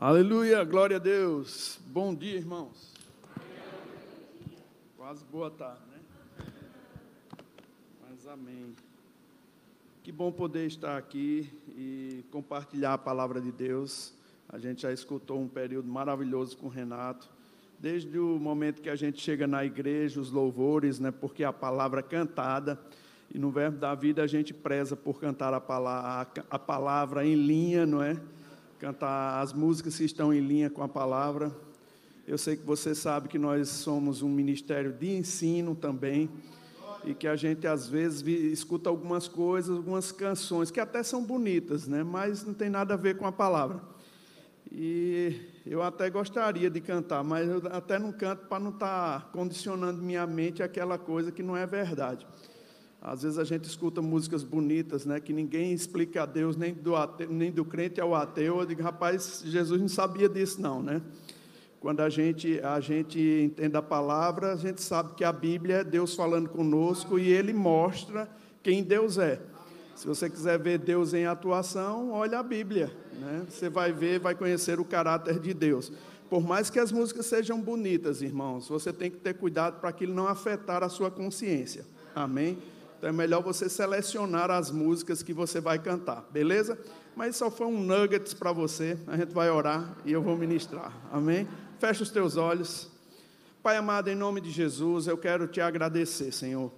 Aleluia, glória a Deus. Bom dia, irmãos. Quase boa tarde, né? Mas amém. Que bom poder estar aqui e compartilhar a palavra de Deus. A gente já escutou um período maravilhoso com o Renato. Desde o momento que a gente chega na igreja, os louvores, né? Porque a palavra cantada e no verbo da vida a gente preza por cantar a palavra, a palavra em linha, não é? Cantar as músicas que estão em linha com a palavra. Eu sei que você sabe que nós somos um ministério de ensino também e que a gente às vezes escuta algumas coisas, algumas canções que até são bonitas, né? Mas não tem nada a ver com a palavra. E eu até gostaria de cantar, mas eu até não canto para não estar tá condicionando minha mente àquela coisa que não é verdade. Às vezes a gente escuta músicas bonitas, né, que ninguém explica a Deus, nem do, ateu, nem do crente ao ateu. Eu digo, rapaz, Jesus não sabia disso, não, né? Quando a gente, a gente entende a palavra, a gente sabe que a Bíblia é Deus falando conosco e Ele mostra quem Deus é. Se você quiser ver Deus em atuação, olha a Bíblia. Né? Você vai ver, vai conhecer o caráter de Deus. Por mais que as músicas sejam bonitas, irmãos, você tem que ter cuidado para aquilo não afetar a sua consciência. Amém? Então é melhor você selecionar as músicas que você vai cantar, beleza? Mas só foi um nuggets para você. A gente vai orar e eu vou ministrar. Amém? Fecha os teus olhos. Pai amado, em nome de Jesus, eu quero te agradecer, Senhor.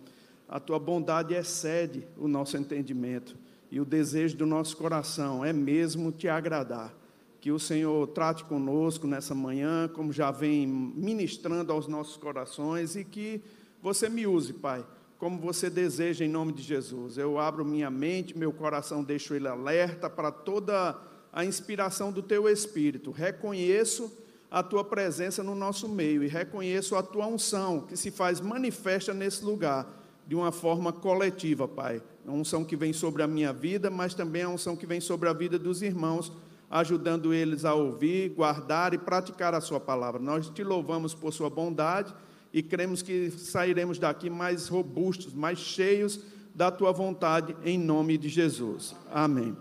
A tua bondade excede o nosso entendimento e o desejo do nosso coração é mesmo te agradar. Que o Senhor trate conosco nessa manhã, como já vem ministrando aos nossos corações, e que você me use, Pai como você deseja, em nome de Jesus. Eu abro minha mente, meu coração, deixo ele alerta para toda a inspiração do teu espírito. Reconheço a tua presença no nosso meio e reconheço a tua unção que se faz manifesta nesse lugar de uma forma coletiva, Pai. A unção que vem sobre a minha vida, mas também a unção que vem sobre a vida dos irmãos, ajudando eles a ouvir, guardar e praticar a sua palavra. Nós te louvamos por sua bondade e cremos que sairemos daqui mais robustos, mais cheios da tua vontade, em nome de Jesus. Amém.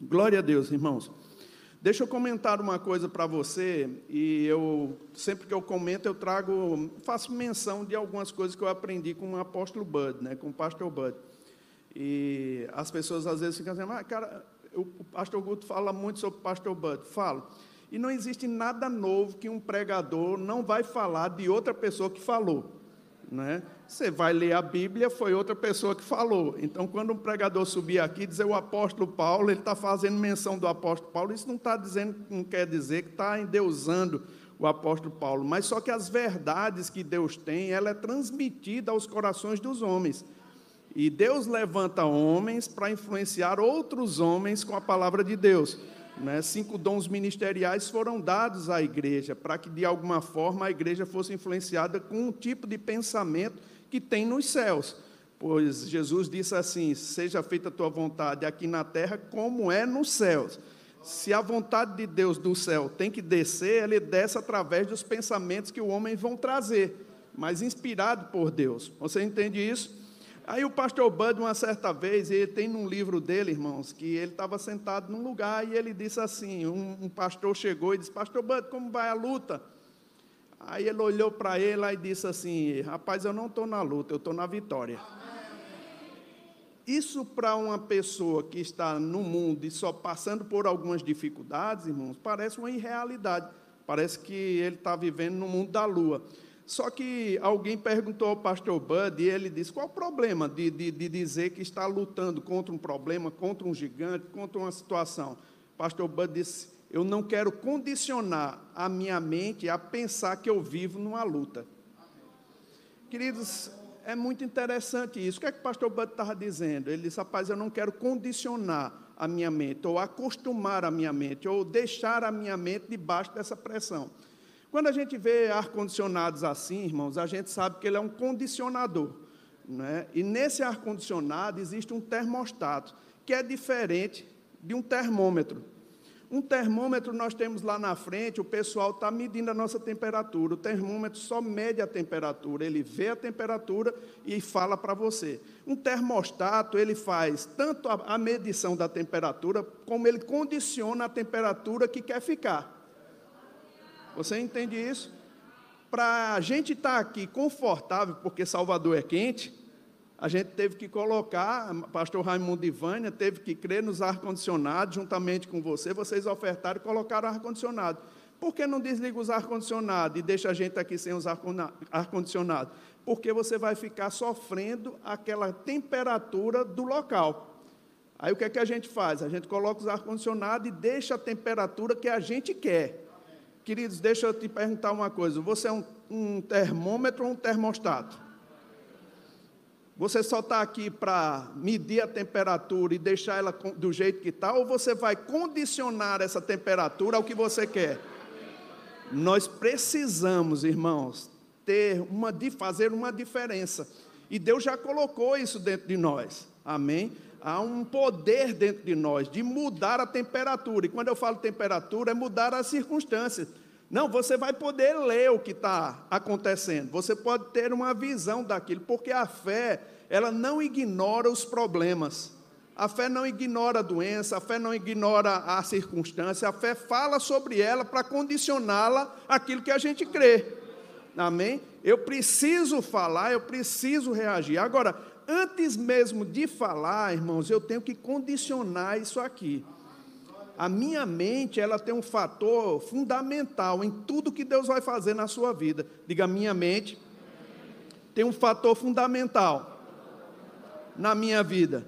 Glória a Deus, irmãos. Deixa eu comentar uma coisa para você, e eu sempre que eu comento, eu trago, faço menção de algumas coisas que eu aprendi com o apóstolo Bud, né, com o pastor Bud. E as pessoas às vezes ficam assim, mas cara, o pastor Guto fala muito sobre o pastor Bud. Falo. E não existe nada novo que um pregador não vai falar de outra pessoa que falou. Né? Você vai ler a Bíblia, foi outra pessoa que falou. Então, quando um pregador subir aqui e dizer o apóstolo Paulo, ele está fazendo menção do apóstolo Paulo, isso não está dizendo, não quer dizer que está endeusando o apóstolo Paulo, mas só que as verdades que Deus tem, ela é transmitida aos corações dos homens. E Deus levanta homens para influenciar outros homens com a palavra de Deus. Né? Cinco dons ministeriais foram dados à igreja, para que de alguma forma a igreja fosse influenciada com um tipo de pensamento que tem nos céus. Pois Jesus disse assim: Seja feita a tua vontade aqui na terra, como é nos céus. Se a vontade de Deus do céu tem que descer, ele desce através dos pensamentos que o homem vão trazer, mas inspirado por Deus. Você entende isso? Aí o pastor Bud, uma certa vez, ele tem num livro dele, irmãos, que ele estava sentado num lugar e ele disse assim: um, um pastor chegou e disse, Pastor Bud, como vai a luta? Aí ele olhou para ele e disse assim: Rapaz, eu não estou na luta, eu estou na vitória. Isso para uma pessoa que está no mundo e só passando por algumas dificuldades, irmãos, parece uma irrealidade. Parece que ele está vivendo no mundo da lua. Só que alguém perguntou ao pastor Bud e ele disse: qual o problema de, de, de, dizer que está lutando contra um problema, contra um gigante, contra uma situação? Pastor Bud disse: eu não quero condicionar a minha mente a pensar que eu vivo numa luta. Queridos, é muito interessante isso. O que é que o pastor Bud estava dizendo? Ele disse: rapaz, eu não quero condicionar a minha mente, ou acostumar a minha mente, ou deixar a minha mente debaixo dessa pressão. Quando a gente vê ar-condicionados assim, irmãos, a gente sabe que ele é um condicionador. Né? E nesse ar-condicionado existe um termostato, que é diferente de um termômetro. Um termômetro nós temos lá na frente, o pessoal está medindo a nossa temperatura. O termômetro só mede a temperatura, ele vê a temperatura e fala para você. Um termostato, ele faz tanto a, a medição da temperatura, como ele condiciona a temperatura que quer ficar. Você entende isso? Para a gente estar tá aqui confortável, porque Salvador é quente, a gente teve que colocar, pastor Raimundo Ivânia teve que crer nos ar-condicionados, juntamente com você, vocês ofertaram e colocaram ar-condicionado. Por que não desliga os ar-condicionados e deixa a gente aqui sem os ar-condicionado? Porque você vai ficar sofrendo aquela temperatura do local. Aí o que é que a gente faz? A gente coloca os ar-condicionados e deixa a temperatura que a gente quer. Queridos, deixa eu te perguntar uma coisa: você é um, um termômetro ou um termostato? Você só está aqui para medir a temperatura e deixar ela do jeito que está, ou você vai condicionar essa temperatura ao que você quer? Nós precisamos, irmãos, ter uma de fazer uma diferença. E Deus já colocou isso dentro de nós. Amém? Há um poder dentro de nós de mudar a temperatura. E quando eu falo temperatura, é mudar as circunstâncias. Não, você vai poder ler o que está acontecendo, você pode ter uma visão daquilo, porque a fé, ela não ignora os problemas, a fé não ignora a doença, a fé não ignora a circunstância, a fé fala sobre ela para condicioná-la àquilo que a gente crê. Amém? Eu preciso falar, eu preciso reagir. Agora, antes mesmo de falar, irmãos, eu tenho que condicionar isso aqui. A minha mente, ela tem um fator fundamental em tudo que Deus vai fazer na sua vida. Diga, minha mente tem um fator fundamental na minha vida.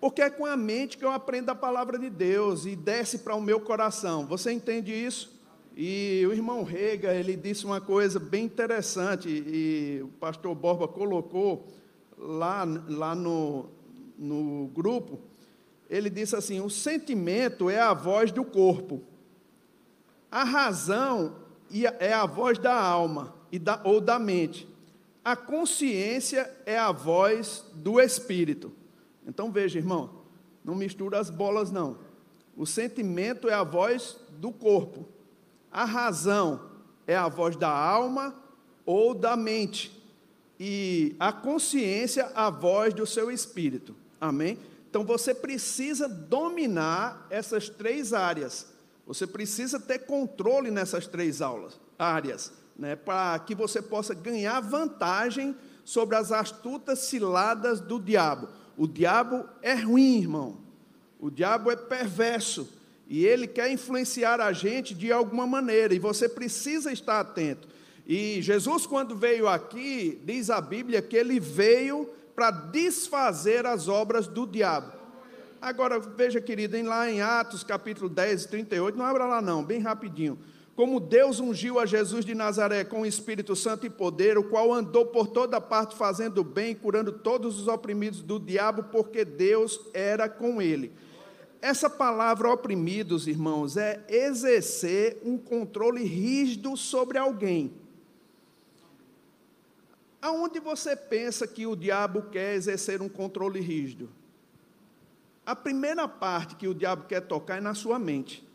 Porque é com a mente que eu aprendo a palavra de Deus e desce para o meu coração. Você entende isso? E o irmão Rega, ele disse uma coisa bem interessante, e o pastor Borba colocou lá, lá no, no grupo, ele disse assim: o sentimento é a voz do corpo, a razão é a voz da alma e da, ou da mente, a consciência é a voz do espírito. Então veja, irmão, não mistura as bolas, não. O sentimento é a voz do corpo, a razão é a voz da alma ou da mente, e a consciência, a voz do seu espírito. Amém? Então você precisa dominar essas três áreas. Você precisa ter controle nessas três aulas, áreas, né, para que você possa ganhar vantagem sobre as astutas ciladas do diabo. O diabo é ruim, irmão. O diabo é perverso e ele quer influenciar a gente de alguma maneira, e você precisa estar atento. E Jesus, quando veio aqui, diz a Bíblia que ele veio para desfazer as obras do diabo. Agora, veja, querido, lá em Atos capítulo 10, 38, não abra lá não, bem rapidinho. Como Deus ungiu a Jesus de Nazaré com o Espírito Santo e poder, o qual andou por toda parte fazendo bem, curando todos os oprimidos do diabo, porque Deus era com ele. Essa palavra oprimidos, irmãos, é exercer um controle rígido sobre alguém. Aonde você pensa que o diabo quer exercer um controle rígido? A primeira parte que o diabo quer tocar é na sua mente.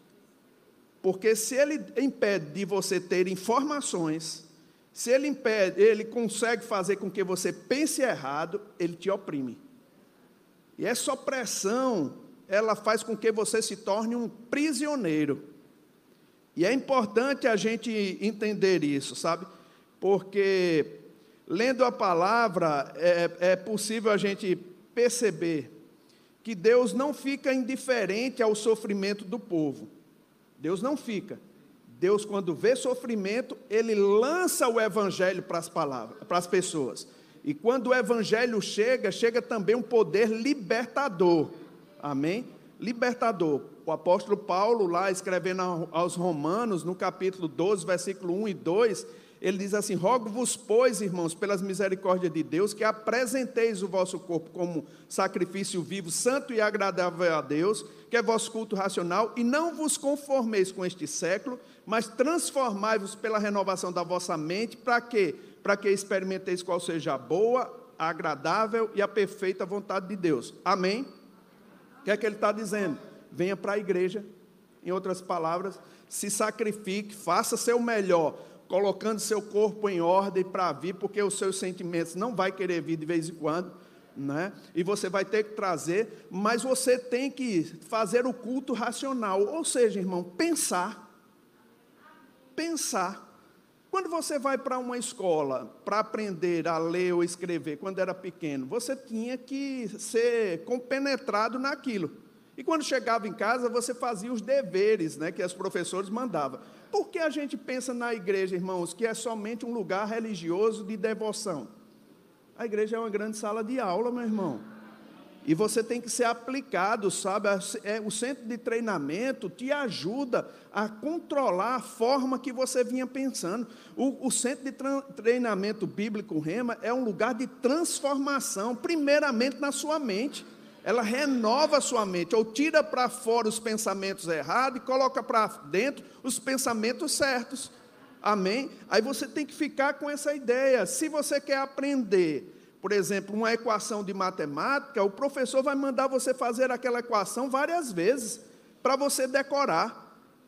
Porque se ele impede de você ter informações, se ele impede, ele consegue fazer com que você pense errado, ele te oprime. E essa opressão, ela faz com que você se torne um prisioneiro. E é importante a gente entender isso, sabe? Porque lendo a palavra, é, é possível a gente perceber que Deus não fica indiferente ao sofrimento do povo. Deus não fica. Deus, quando vê sofrimento, ele lança o evangelho para as palavras, para as pessoas. E quando o evangelho chega, chega também um poder libertador. Amém? Libertador. O apóstolo Paulo, lá escrevendo aos Romanos, no capítulo 12, versículo 1 e 2, ele diz assim: Rogo-vos, pois, irmãos, pelas misericórdias de Deus, que apresenteis o vosso corpo como sacrifício vivo, santo e agradável a Deus, que é vosso culto racional, e não vos conformeis com este século, mas transformai-vos pela renovação da vossa mente, para quê? Para que experimenteis qual seja a boa, a agradável e a perfeita vontade de Deus. Amém? O que é que ele está dizendo? Venha para a igreja Em outras palavras, se sacrifique, faça seu melhor, colocando seu corpo em ordem para vir, porque os seus sentimentos não vai querer vir de vez em quando, né? E você vai ter que trazer, mas você tem que fazer o culto racional, ou seja, irmão, pensar. Pensar. Quando você vai para uma escola para aprender a ler ou escrever, quando era pequeno, você tinha que ser compenetrado naquilo. E quando chegava em casa, você fazia os deveres né, que os professores mandavam. Por que a gente pensa na igreja, irmãos, que é somente um lugar religioso de devoção? A igreja é uma grande sala de aula, meu irmão. E você tem que ser aplicado, sabe? É, o centro de treinamento te ajuda a controlar a forma que você vinha pensando. O, o centro de treinamento bíblico Rema é um lugar de transformação, primeiramente na sua mente. Ela renova a sua mente, ou tira para fora os pensamentos errados e coloca para dentro os pensamentos certos. Amém? Aí você tem que ficar com essa ideia. Se você quer aprender por exemplo, uma equação de matemática, o professor vai mandar você fazer aquela equação várias vezes para você decorar.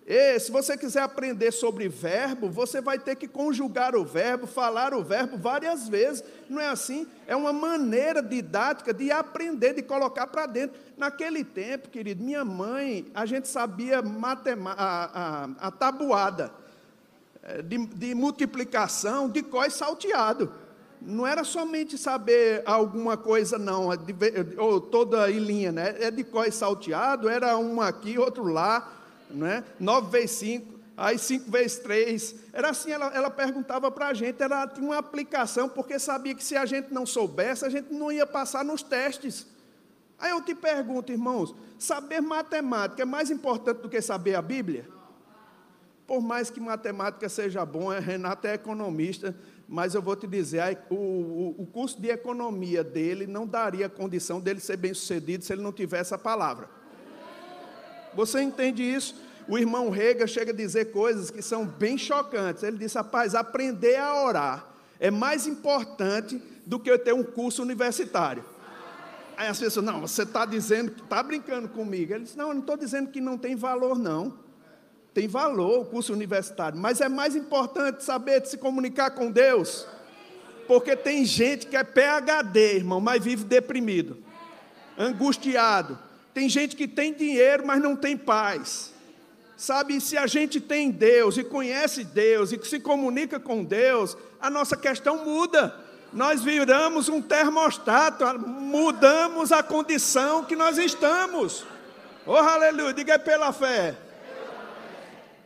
E se você quiser aprender sobre verbo, você vai ter que conjugar o verbo, falar o verbo várias vezes. Não é assim? É uma maneira didática de aprender, de colocar para dentro. Naquele tempo, querido, minha mãe, a gente sabia a, a, a tabuada eh, de, de multiplicação de cós salteado não era somente saber alguma coisa, não, ou toda em linha, né? É de cós salteado, era um aqui, outro lá, né? 9 vezes 5, aí 5 vezes 3. Era assim, ela, ela perguntava para a gente, ela tinha uma aplicação, porque sabia que se a gente não soubesse, a gente não ia passar nos testes. Aí eu te pergunto, irmãos, saber matemática é mais importante do que saber a Bíblia? Por mais que matemática seja bom, Renato é economista, mas eu vou te dizer, o, o curso de economia dele não daria condição dele ser bem sucedido se ele não tivesse a palavra. Você entende isso? O irmão Rega chega a dizer coisas que são bem chocantes. Ele disse: rapaz, aprender a orar é mais importante do que eu ter um curso universitário. Aí as pessoas, não, você está dizendo está brincando comigo. Ele disse: não, eu não estou dizendo que não tem valor, não. Tem valor o curso universitário, mas é mais importante saber se comunicar com Deus. Porque tem gente que é PhD, irmão, mas vive deprimido, angustiado. Tem gente que tem dinheiro, mas não tem paz. Sabe, se a gente tem Deus e conhece Deus e se comunica com Deus, a nossa questão muda. Nós viramos um termostato, mudamos a condição que nós estamos. Oh, aleluia, diga é pela fé.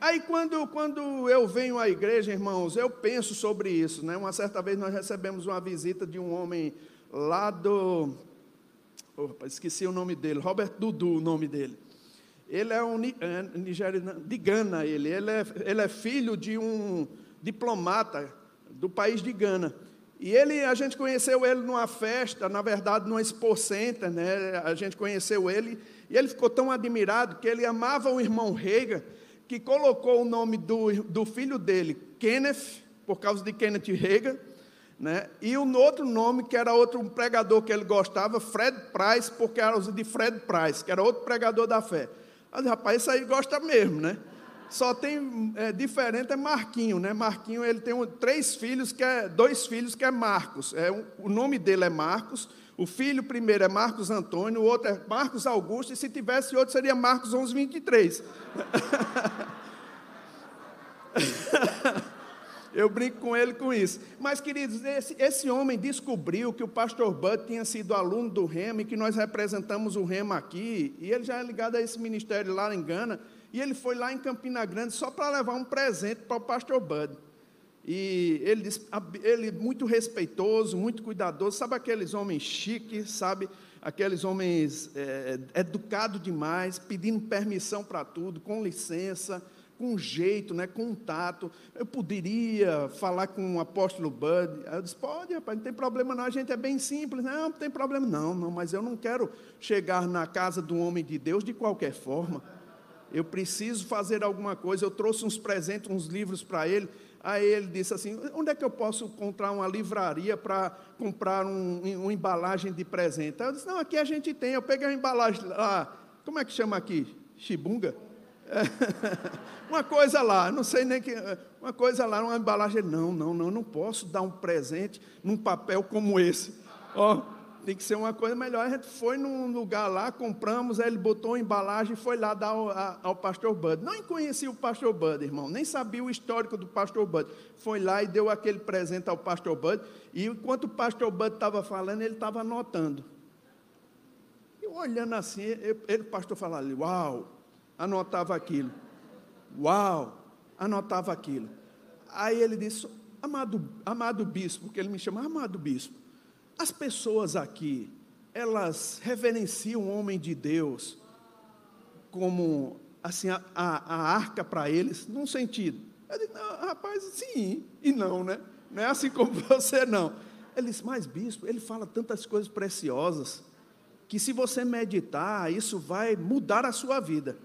Aí quando, quando eu venho à igreja, irmãos, eu penso sobre isso. Né? Uma certa vez nós recebemos uma visita de um homem lá do. Esqueci o nome dele, Robert Dudu, o nome dele. Ele é um é, nigeriano, de Gana, ele. Ele é, ele é filho de um diplomata do país de Gana. E ele, a gente conheceu ele numa festa, na verdade, numa Expo Center, né? A gente conheceu ele e ele ficou tão admirado que ele amava o irmão Reagan que colocou o nome do, do filho dele, Kenneth, por causa de Kenneth Reagan, né? e um outro nome, que era outro pregador que ele gostava, Fred Price, por causa de Fred Price, que era outro pregador da fé. Mas, rapaz, isso aí gosta mesmo, né? Só tem, é, diferente é Marquinho, né? Marquinho, ele tem um, três filhos, que é, dois filhos que é Marcos. É, um, o nome dele é Marcos, o filho primeiro é Marcos Antônio, o outro é Marcos Augusto, e se tivesse outro seria Marcos 11, 23. Eu brinco com ele com isso. Mas, queridos, esse, esse homem descobriu que o pastor Bud tinha sido aluno do Rema e que nós representamos o Rema aqui, e ele já é ligado a esse ministério lá em Gana, e ele foi lá em Campina Grande só para levar um presente para o pastor Bud. E ele, ele muito respeitoso, muito cuidadoso, sabe aqueles homens chiques, sabe? Aqueles homens é, educados demais, pedindo permissão para tudo, com licença, com jeito, né, com tato. Eu poderia falar com o apóstolo Bud. Eu disse, pode, rapaz, não tem problema não, a gente é bem simples. Não, não tem problema não, não, mas eu não quero chegar na casa do homem de Deus de qualquer forma. Eu preciso fazer alguma coisa. Eu trouxe uns presentes, uns livros para ele. Aí ele disse assim: onde é que eu posso encontrar uma livraria para comprar um, uma embalagem de presente? Aí eu disse: não, aqui a gente tem. Eu peguei a embalagem lá, como é que chama aqui? Chibunga? Uma coisa lá, não sei nem que. Uma coisa lá, uma embalagem. Não, não, não, não posso dar um presente num papel como esse. Ó, tem que ser uma coisa melhor. A gente foi num lugar lá, compramos, aí ele botou uma embalagem e foi lá dar ao, ao pastor Bud. Não conhecia o pastor Bud, irmão, nem sabia o histórico do pastor Bud. Foi lá e deu aquele presente ao pastor Bud. E enquanto o pastor Bud estava falando, ele estava anotando. E olhando assim, ele, o pastor falava ali, uau, anotava aquilo. Uau, anotava aquilo. Aí ele disse, amado, amado bispo, porque ele me chama amado bispo. As pessoas aqui, elas reverenciam o homem de Deus como assim a, a, a arca para eles, num sentido. Eu digo, não, rapaz, sim e não, né? Não é assim como você não. Ele disse, mas bispo, ele fala tantas coisas preciosas que se você meditar, isso vai mudar a sua vida.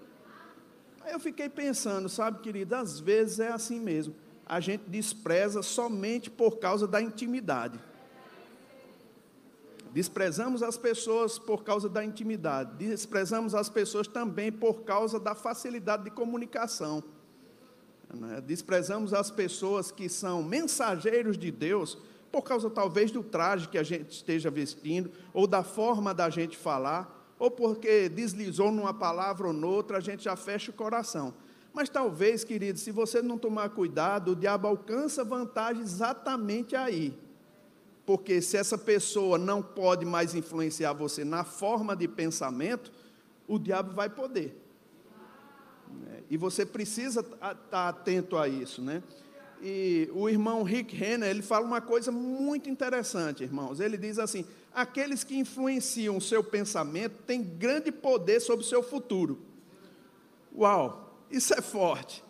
Aí eu fiquei pensando, sabe, querido, às vezes é assim mesmo. A gente despreza somente por causa da intimidade. Desprezamos as pessoas por causa da intimidade, desprezamos as pessoas também por causa da facilidade de comunicação. Né? Desprezamos as pessoas que são mensageiros de Deus por causa talvez do traje que a gente esteja vestindo, ou da forma da gente falar, ou porque deslizou numa palavra ou noutra, a gente já fecha o coração. Mas talvez, querido, se você não tomar cuidado, o diabo alcança vantagem exatamente aí porque se essa pessoa não pode mais influenciar você na forma de pensamento, o diabo vai poder. Né? E você precisa estar atento a isso, né? E o irmão Rick Renner, ele fala uma coisa muito interessante, irmãos. Ele diz assim: aqueles que influenciam o seu pensamento têm grande poder sobre o seu futuro. Uau, isso é forte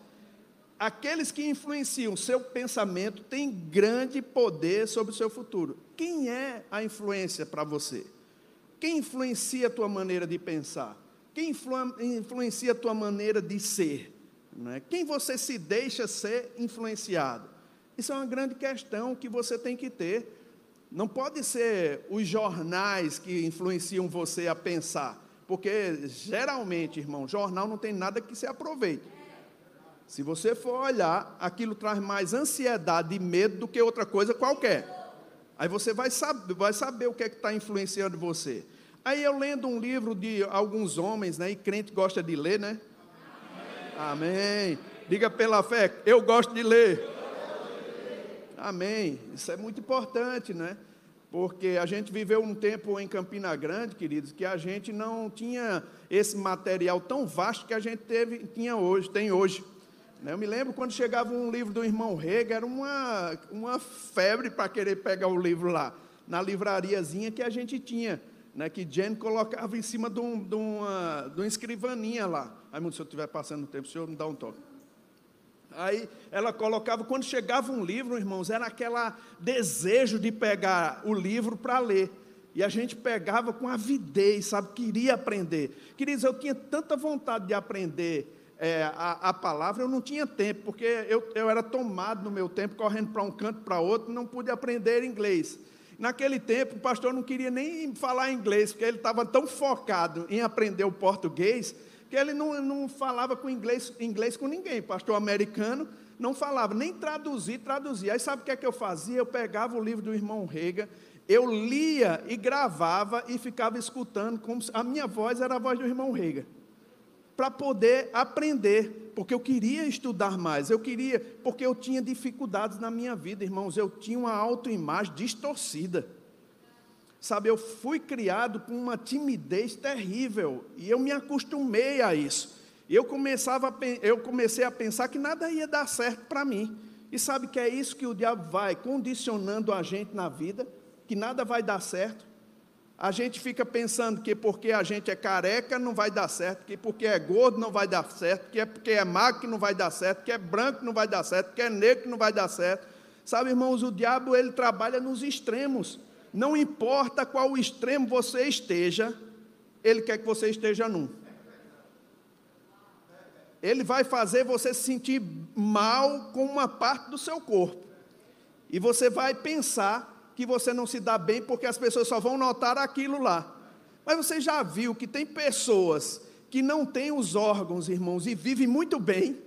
aqueles que influenciam o seu pensamento têm grande poder sobre o seu futuro. Quem é a influência para você? Quem influencia a tua maneira de pensar? Quem influencia a tua maneira de ser? É? Quem você se deixa ser influenciado? Isso é uma grande questão que você tem que ter. Não pode ser os jornais que influenciam você a pensar, porque geralmente, irmão, jornal não tem nada que se aproveite. Se você for olhar, aquilo traz mais ansiedade e medo do que outra coisa qualquer. Aí você vai saber, vai saber o que é que está influenciando você. Aí eu lendo um livro de alguns homens, né? E crente gosta de ler, né? Amém. Diga pela fé, eu gosto de ler. Amém. Isso é muito importante, né? Porque a gente viveu um tempo em Campina Grande, queridos, que a gente não tinha esse material tão vasto que a gente teve, tinha hoje, tem hoje. Né, eu me lembro quando chegava um livro do irmão Rega, era uma, uma febre para querer pegar o livro lá, na livrariazinha que a gente tinha, né, que Jane colocava em cima de, um, de, uma, de uma escrivaninha lá. Aí, se eu estiver passando o tempo, o senhor me dá um toque. Aí ela colocava, quando chegava um livro, irmãos, era aquele desejo de pegar o livro para ler. E a gente pegava com avidez, sabe? Queria aprender. Queridos, eu tinha tanta vontade de aprender é, a, a, palavra, eu não tinha tempo, porque eu, eu era tomado no meu tempo, correndo para um canto, para outro, não pude aprender inglês. Naquele tempo, o pastor não queria nem falar inglês, porque ele estava tão focado em aprender o português, que ele não, não falava com inglês, inglês com ninguém. Pastor americano não falava, nem traduzir, traduzia. Aí sabe o que é que eu fazia? Eu pegava o livro do irmão Rega, eu lia e gravava e ficava escutando, como se a minha voz era a voz do irmão Rega para poder aprender, porque eu queria estudar mais, eu queria, porque eu tinha dificuldades na minha vida, irmãos, eu tinha uma autoimagem distorcida. Sabe, eu fui criado com uma timidez terrível e eu me acostumei a isso. Eu, começava eu comecei a pensar que nada ia dar certo para mim. E sabe que é isso que o diabo vai condicionando a gente na vida, que nada vai dar certo. A gente fica pensando que porque a gente é careca não vai dar certo, que porque é gordo não vai dar certo, que é porque é magro que não vai dar certo, que é branco não vai dar certo, que é negro que não vai dar certo. Sabe, irmãos, o diabo ele trabalha nos extremos. Não importa qual extremo você esteja, ele quer que você esteja num. Ele vai fazer você se sentir mal com uma parte do seu corpo. E você vai pensar que você não se dá bem porque as pessoas só vão notar aquilo lá. Mas você já viu que tem pessoas que não têm os órgãos, irmãos, e vivem muito bem.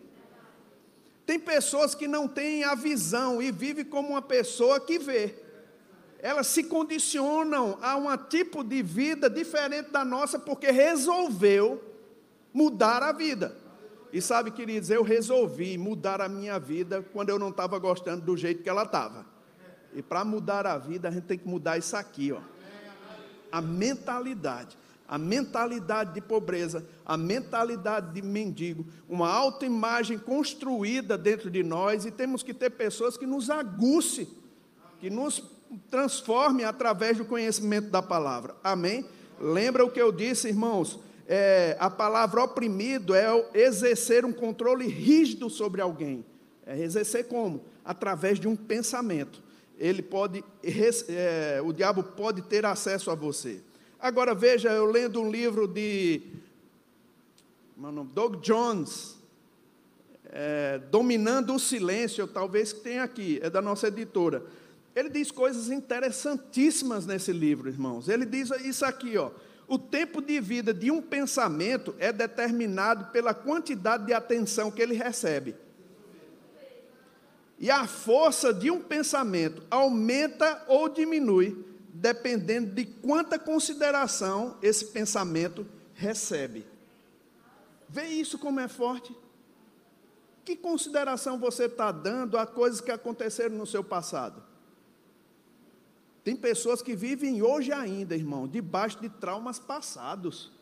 Tem pessoas que não têm a visão e vivem como uma pessoa que vê. Elas se condicionam a um tipo de vida diferente da nossa porque resolveu mudar a vida. E sabe, queridos, eu resolvi mudar a minha vida quando eu não estava gostando do jeito que ela estava. E para mudar a vida, a gente tem que mudar isso aqui, ó. A mentalidade a mentalidade de pobreza, a mentalidade de mendigo, uma autoimagem construída dentro de nós e temos que ter pessoas que nos aguce, que nos transforme através do conhecimento da palavra. Amém? Lembra o que eu disse, irmãos? É, a palavra oprimido é exercer um controle rígido sobre alguém. É exercer como? Através de um pensamento. Ele pode, é, o diabo pode ter acesso a você. Agora veja, eu lendo um livro de meu nome, Doug Jones, é, Dominando o Silêncio, talvez que tenha aqui, é da nossa editora. Ele diz coisas interessantíssimas nesse livro, irmãos. Ele diz isso aqui, ó. O tempo de vida de um pensamento é determinado pela quantidade de atenção que ele recebe. E a força de um pensamento aumenta ou diminui dependendo de quanta consideração esse pensamento recebe. Vê isso como é forte. Que consideração você está dando a coisas que aconteceram no seu passado? Tem pessoas que vivem hoje ainda, irmão, debaixo de traumas passados,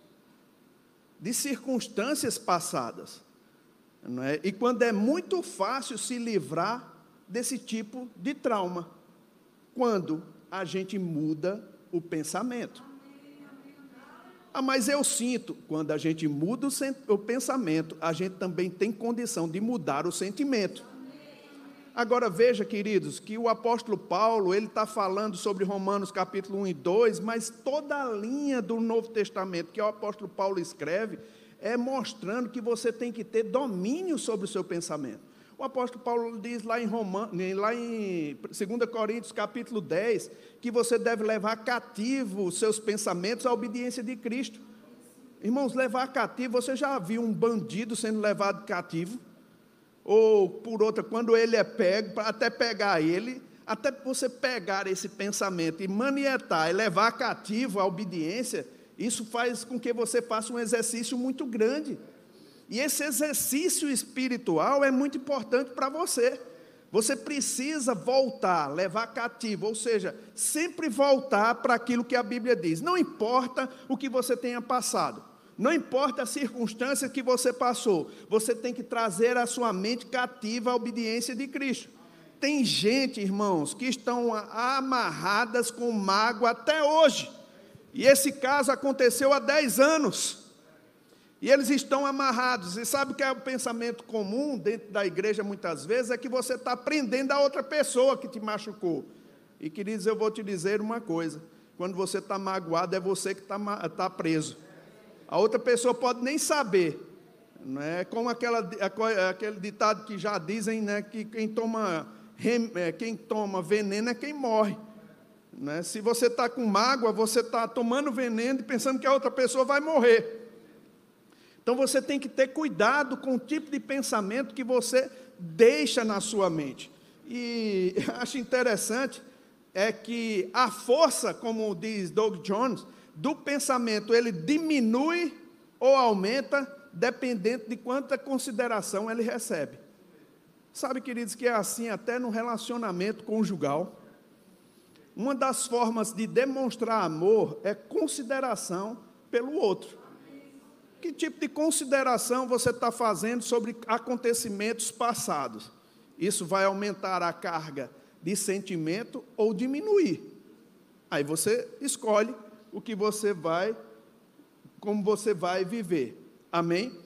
de circunstâncias passadas. Não é? E quando é muito fácil se livrar desse tipo de trauma. Quando a gente muda o pensamento. Ah, mas eu sinto, quando a gente muda o, o pensamento, a gente também tem condição de mudar o sentimento. Agora veja, queridos, que o apóstolo Paulo, ele está falando sobre Romanos capítulo 1 e 2, mas toda a linha do Novo Testamento que o apóstolo Paulo escreve é mostrando que você tem que ter domínio sobre o seu pensamento. O apóstolo Paulo diz lá em, Roma, lá em 2 Coríntios capítulo 10, que você deve levar cativo os seus pensamentos à obediência de Cristo. Irmãos, levar cativo, você já viu um bandido sendo levado cativo? Ou, por outra, quando ele é pego, até pegar ele, até você pegar esse pensamento e manietar e levar cativo à obediência, isso faz com que você faça um exercício muito grande. E esse exercício espiritual é muito importante para você. Você precisa voltar, levar cativo, ou seja, sempre voltar para aquilo que a Bíblia diz. Não importa o que você tenha passado, não importa a circunstância que você passou, você tem que trazer a sua mente cativa à obediência de Cristo. Tem gente, irmãos, que estão amarradas com mágoa até hoje. E esse caso aconteceu há 10 anos. E eles estão amarrados. E sabe o que é o pensamento comum dentro da igreja muitas vezes? É que você está prendendo a outra pessoa que te machucou. E queridos, eu vou te dizer uma coisa: quando você está magoado, é você que está tá preso. A outra pessoa pode nem saber. Não é como aquela, aquele ditado que já dizem né, que quem toma, é, quem toma veneno é quem morre. Né? Se você está com mágoa, você está tomando veneno e pensando que a outra pessoa vai morrer. Então você tem que ter cuidado com o tipo de pensamento que você deixa na sua mente. E acho interessante é que a força, como diz Doug Jones, do pensamento, ele diminui ou aumenta dependendo de quanta consideração ele recebe. Sabe, queridos, que é assim até no relacionamento conjugal. Uma das formas de demonstrar amor é consideração pelo outro. Que tipo de consideração você está fazendo sobre acontecimentos passados? Isso vai aumentar a carga de sentimento ou diminuir. Aí você escolhe o que você vai, como você vai viver. Amém?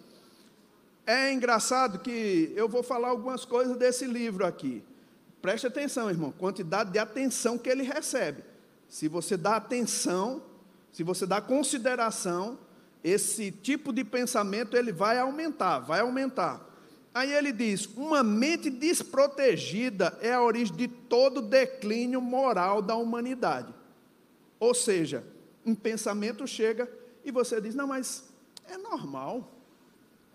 É engraçado que eu vou falar algumas coisas desse livro aqui. Preste atenção, irmão, quantidade de atenção que ele recebe. Se você dá atenção, se você dá consideração, esse tipo de pensamento ele vai aumentar, vai aumentar. Aí ele diz: uma mente desprotegida é a origem de todo declínio moral da humanidade. Ou seja, um pensamento chega e você diz: não, mas É normal.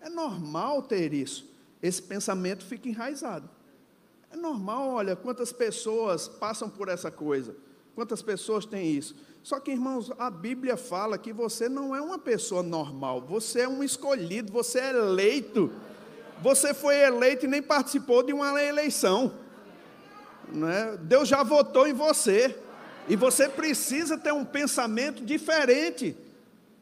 É normal ter isso. Esse pensamento fica enraizado. É normal, olha, quantas pessoas passam por essa coisa. Quantas pessoas têm isso? Só que, irmãos, a Bíblia fala que você não é uma pessoa normal, você é um escolhido, você é eleito. Você foi eleito e nem participou de uma eleição. Né? Deus já votou em você. E você precisa ter um pensamento diferente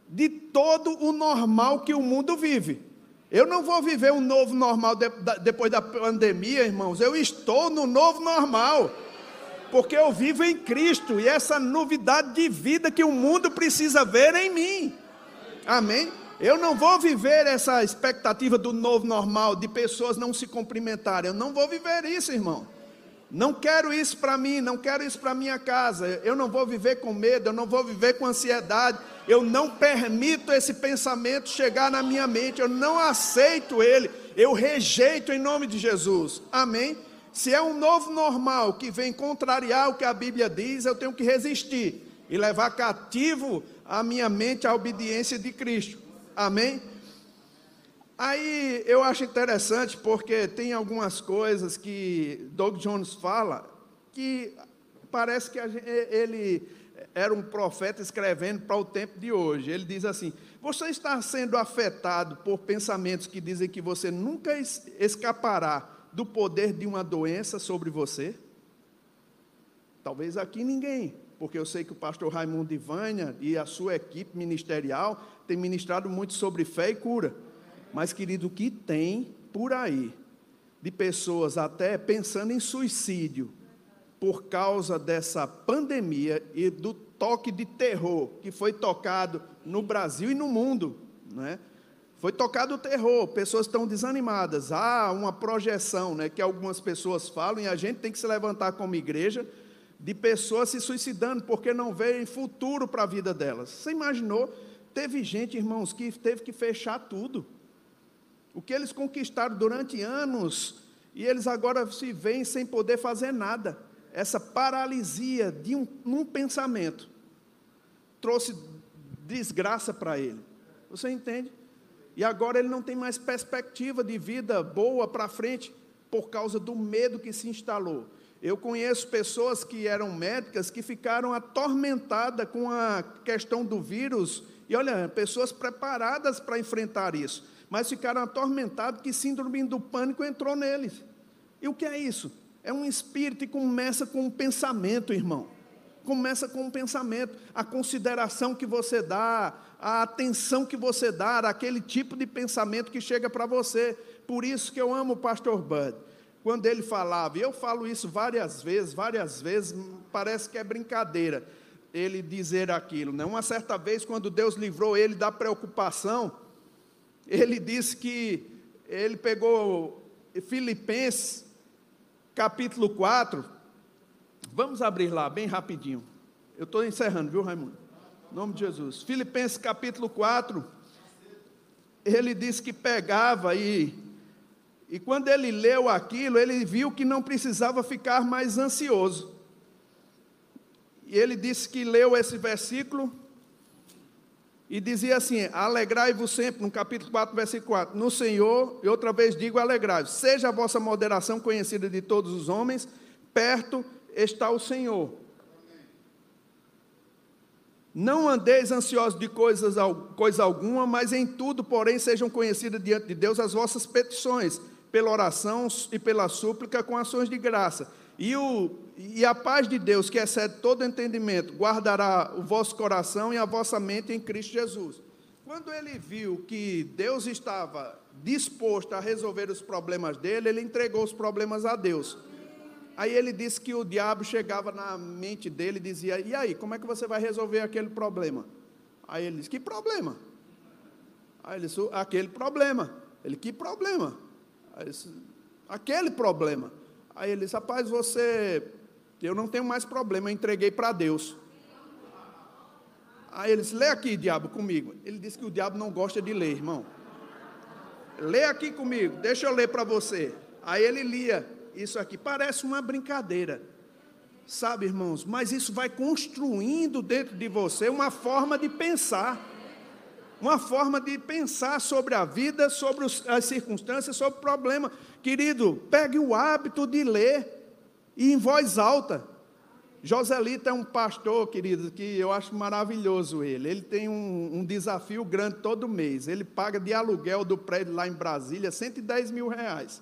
de todo o normal que o mundo vive. Eu não vou viver um novo normal de, da, depois da pandemia, irmãos. Eu estou no novo normal. Porque eu vivo em Cristo e essa novidade de vida que o mundo precisa ver em mim. Amém? Eu não vou viver essa expectativa do novo normal, de pessoas não se cumprimentarem. Eu não vou viver isso, irmão. Não quero isso para mim, não quero isso para minha casa. Eu não vou viver com medo, eu não vou viver com ansiedade. Eu não permito esse pensamento chegar na minha mente. Eu não aceito ele. Eu rejeito em nome de Jesus. Amém. Se é um novo normal que vem contrariar o que a Bíblia diz, eu tenho que resistir e levar cativo a minha mente à obediência de Cristo. Amém? Aí eu acho interessante porque tem algumas coisas que Doug Jones fala que parece que gente, ele era um profeta escrevendo para o tempo de hoje. Ele diz assim: Você está sendo afetado por pensamentos que dizem que você nunca escapará do poder de uma doença sobre você? Talvez aqui ninguém, porque eu sei que o pastor Raimundo Ivânia e a sua equipe ministerial têm ministrado muito sobre fé e cura. Mas, querido, o que tem por aí de pessoas até pensando em suicídio por causa dessa pandemia e do toque de terror que foi tocado no Brasil e no mundo, não é? Foi tocado o terror, pessoas estão desanimadas. Há uma projeção né, que algumas pessoas falam, e a gente tem que se levantar como igreja, de pessoas se suicidando porque não veem futuro para a vida delas. Você imaginou? Teve gente, irmãos, que teve que fechar tudo. O que eles conquistaram durante anos, e eles agora se veem sem poder fazer nada. Essa paralisia de um, um pensamento trouxe desgraça para ele. Você entende? E agora ele não tem mais perspectiva de vida boa para frente por causa do medo que se instalou. Eu conheço pessoas que eram médicas que ficaram atormentadas com a questão do vírus, e olha, pessoas preparadas para enfrentar isso, mas ficaram atormentadas que síndrome do pânico entrou neles. E o que é isso? É um espírito e começa com um pensamento, irmão. Começa com um pensamento, a consideração que você dá, a atenção que você dá àquele tipo de pensamento que chega para você. Por isso que eu amo o pastor Bud. Quando ele falava, e eu falo isso várias vezes, várias vezes, parece que é brincadeira ele dizer aquilo. Né? Uma certa vez, quando Deus livrou ele da preocupação, ele disse que ele pegou Filipenses, capítulo 4. Vamos abrir lá, bem rapidinho. Eu estou encerrando, viu, Raimundo? Em nome de Jesus. Filipenses capítulo 4, ele disse que pegava e, e quando ele leu aquilo, ele viu que não precisava ficar mais ansioso. E ele disse que leu esse versículo e dizia assim: Alegrai-vos sempre, no capítulo 4, versículo 4, no Senhor, e outra vez digo: alegrai-vos, seja a vossa moderação conhecida de todos os homens, perto está o Senhor. Não andeis ansiosos de coisas, coisa alguma, mas em tudo, porém, sejam conhecidas diante de Deus as vossas petições, pela oração e pela súplica com ações de graça. E, o, e a paz de Deus, que excede todo entendimento, guardará o vosso coração e a vossa mente em Cristo Jesus. Quando ele viu que Deus estava disposto a resolver os problemas dele, ele entregou os problemas a Deus. Aí ele disse que o diabo chegava na mente dele e dizia: E aí, como é que você vai resolver aquele problema? Aí ele disse: Que problema? Aí ele disse: Aquele problema. Ele: Que problema? Aí ele disse: Aquele problema. Aí ele disse: Rapaz, você. Eu não tenho mais problema, eu entreguei para Deus. Aí ele disse: Lê aqui, diabo, comigo. Ele disse que o diabo não gosta de ler, irmão. Lê aqui comigo, deixa eu ler para você. Aí ele lia isso aqui parece uma brincadeira, sabe, irmãos? Mas isso vai construindo dentro de você uma forma de pensar. Uma forma de pensar sobre a vida, sobre as circunstâncias, sobre o problema. Querido, pegue o hábito de ler e em voz alta. Joselito é um pastor, querido, que eu acho maravilhoso ele. Ele tem um, um, desafio grande todo mês. Ele paga de aluguel do prédio lá em Brasília 110 mil reais.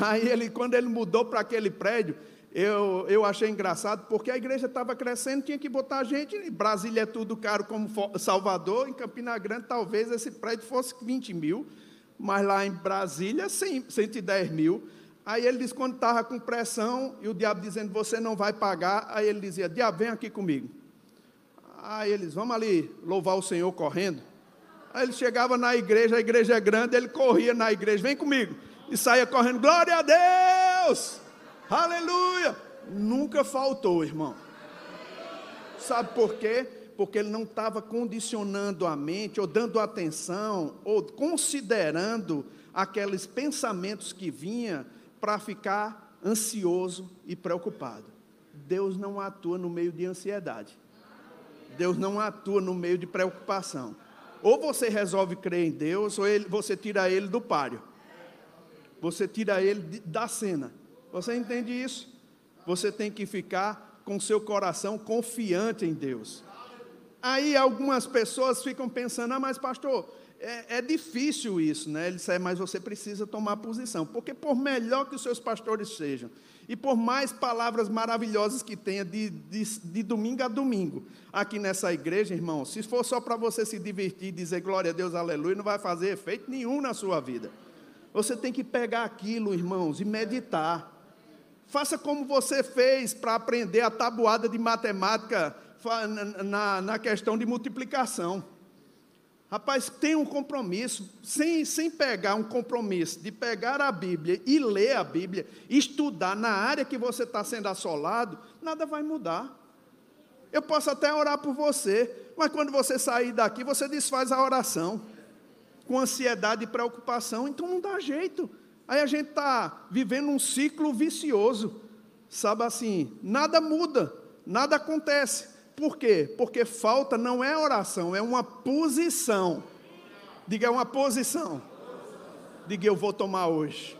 Aí ele, quando ele mudou para aquele prédio, eu, eu achei engraçado, porque a igreja estava crescendo, tinha que botar gente. Em Brasília é tudo caro como Salvador, em Campina Grande talvez esse prédio fosse 20 mil, mas lá em Brasília 100, 110 mil. Aí ele disse, quando estava com pressão, e o diabo dizendo, você não vai pagar, aí ele dizia, diabo, vem aqui comigo. Aí eles, vamos ali louvar o Senhor correndo. Aí ele chegava na igreja, a igreja é grande, ele corria na igreja, vem comigo. E saía correndo, glória a Deus! Aleluia! Nunca faltou, irmão. Sabe por quê? Porque ele não estava condicionando a mente, ou dando atenção, ou considerando aqueles pensamentos que vinham para ficar ansioso e preocupado. Deus não atua no meio de ansiedade. Deus não atua no meio de preocupação. Ou você resolve crer em Deus, ou ele, você tira ele do páreo. Você tira ele da cena. Você entende isso? Você tem que ficar com seu coração confiante em Deus. Aí algumas pessoas ficam pensando: ah, mas pastor, é, é, difícil isso, né? Ele disse, é, mas você precisa tomar posição, porque por melhor que os seus pastores sejam, e por mais palavras maravilhosas que tenha de, de, de domingo a domingo, aqui nessa igreja, irmão, se for só para você se divertir e dizer glória a Deus, aleluia, não vai fazer efeito nenhum na sua vida. Você tem que pegar aquilo, irmãos, e meditar. Faça como você fez para aprender a tabuada de matemática na, na questão de multiplicação. Rapaz, tem um compromisso, sem, sem pegar um compromisso de pegar a Bíblia e ler a Bíblia, estudar na área que você está sendo assolado, nada vai mudar. Eu posso até orar por você, mas quando você sair daqui, você desfaz a oração com ansiedade e preocupação, então não dá jeito. Aí a gente está vivendo um ciclo vicioso, sabe assim, nada muda, nada acontece. Por quê? Porque falta não é oração, é uma posição. Diga, é uma posição. Diga, eu vou tomar hoje.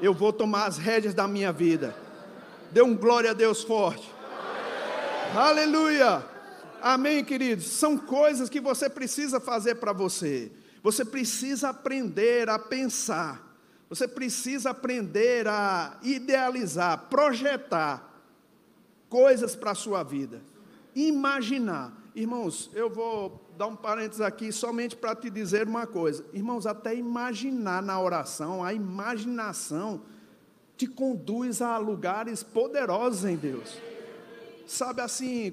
Eu vou tomar as rédeas da minha vida. Dê um glória a Deus forte. Aleluia. Amém, queridos. São coisas que você precisa fazer para você. Você precisa aprender a pensar. Você precisa aprender a idealizar, projetar coisas para a sua vida. Imaginar. Irmãos, eu vou dar um parênteses aqui somente para te dizer uma coisa. Irmãos, até imaginar na oração, a imaginação te conduz a lugares poderosos em Deus. Sabe assim,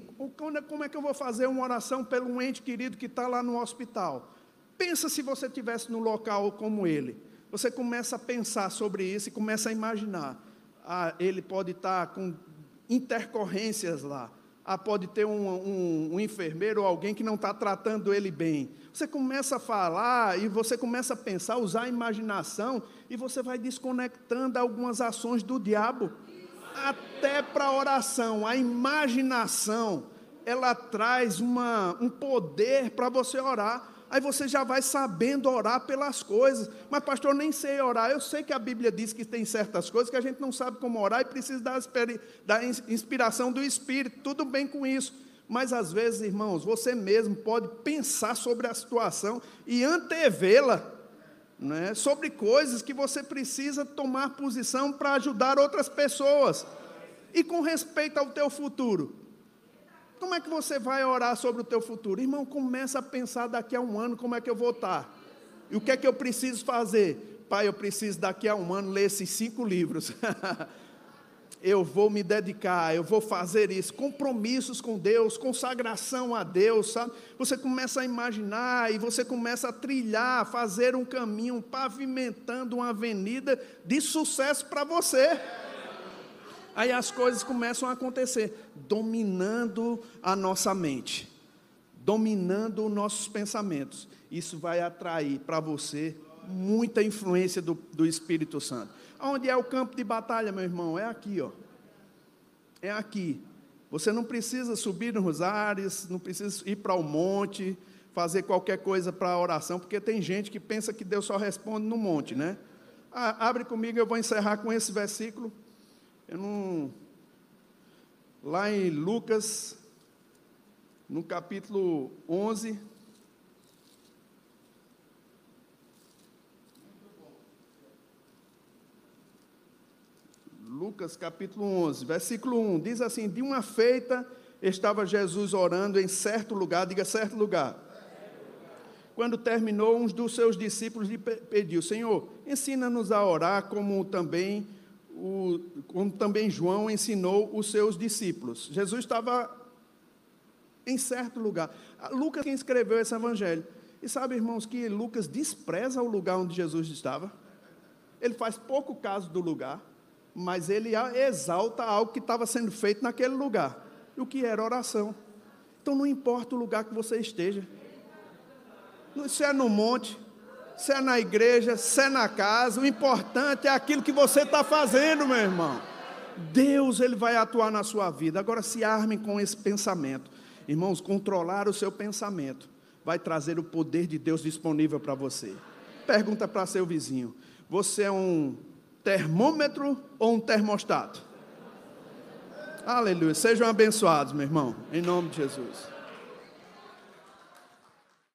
como é que eu vou fazer uma oração pelo ente querido que está lá no hospital? Pensa se você estivesse num local como ele você começa a pensar sobre isso e começa a imaginar. Ah, ele pode estar com intercorrências lá. Ah, pode ter um, um, um enfermeiro ou alguém que não está tratando ele bem. Você começa a falar e você começa a pensar, usar a imaginação e você vai desconectando algumas ações do diabo. Até para a oração, a imaginação, ela traz uma, um poder para você orar aí você já vai sabendo orar pelas coisas. Mas, pastor, eu nem sei orar. Eu sei que a Bíblia diz que tem certas coisas que a gente não sabe como orar e precisa da, inspiração do Espírito. Tudo bem com isso. Mas, às vezes, irmãos, você mesmo pode pensar sobre a situação e antevê-la. Né, sobre coisas que você precisa tomar posição para ajudar outras pessoas. E com respeito ao teu futuro, como é que você vai orar sobre o teu futuro? Irmão, começa a pensar daqui a um ano como é que eu vou estar. E o que é que eu preciso fazer? Pai, eu preciso daqui a um ano ler esses cinco livros. eu vou me dedicar, eu vou fazer isso. Compromissos com Deus, consagração a Deus, sabe? Você começa a imaginar e você começa a trilhar, fazer um caminho, pavimentando uma avenida de sucesso para você. Aí as coisas começam a acontecer, dominando a nossa mente, dominando os nossos pensamentos. Isso vai atrair para você muita influência do, do Espírito Santo. Onde é o campo de batalha, meu irmão? É aqui, ó. É aqui. Você não precisa subir nos ares, não precisa ir para o monte, fazer qualquer coisa para a oração, porque tem gente que pensa que Deus só responde no monte, né? Ah, abre comigo, eu vou encerrar com esse versículo. Eu não... Lá em Lucas, no capítulo 11. Lucas capítulo 11, versículo 1, diz assim: De uma feita estava Jesus orando em certo lugar, diga certo lugar. Quando terminou, um dos seus discípulos lhe pediu: Senhor, ensina-nos a orar como também, o, como também João ensinou os seus discípulos. Jesus estava em certo lugar. Ah, Lucas quem escreveu esse evangelho. E sabe, irmãos, que Lucas despreza o lugar onde Jesus estava. Ele faz pouco caso do lugar, mas ele exalta algo que estava sendo feito naquele lugar. O que era oração. Então não importa o lugar que você esteja. Se é no monte, se é na igreja, se é na casa, o importante é aquilo que você está fazendo, meu irmão. Deus ele vai atuar na sua vida. Agora se armem com esse pensamento. Irmãos, controlar o seu pensamento vai trazer o poder de Deus disponível para você. Pergunta para seu vizinho: você é um termômetro ou um termostato? Aleluia. Sejam abençoados, meu irmão, em nome de Jesus.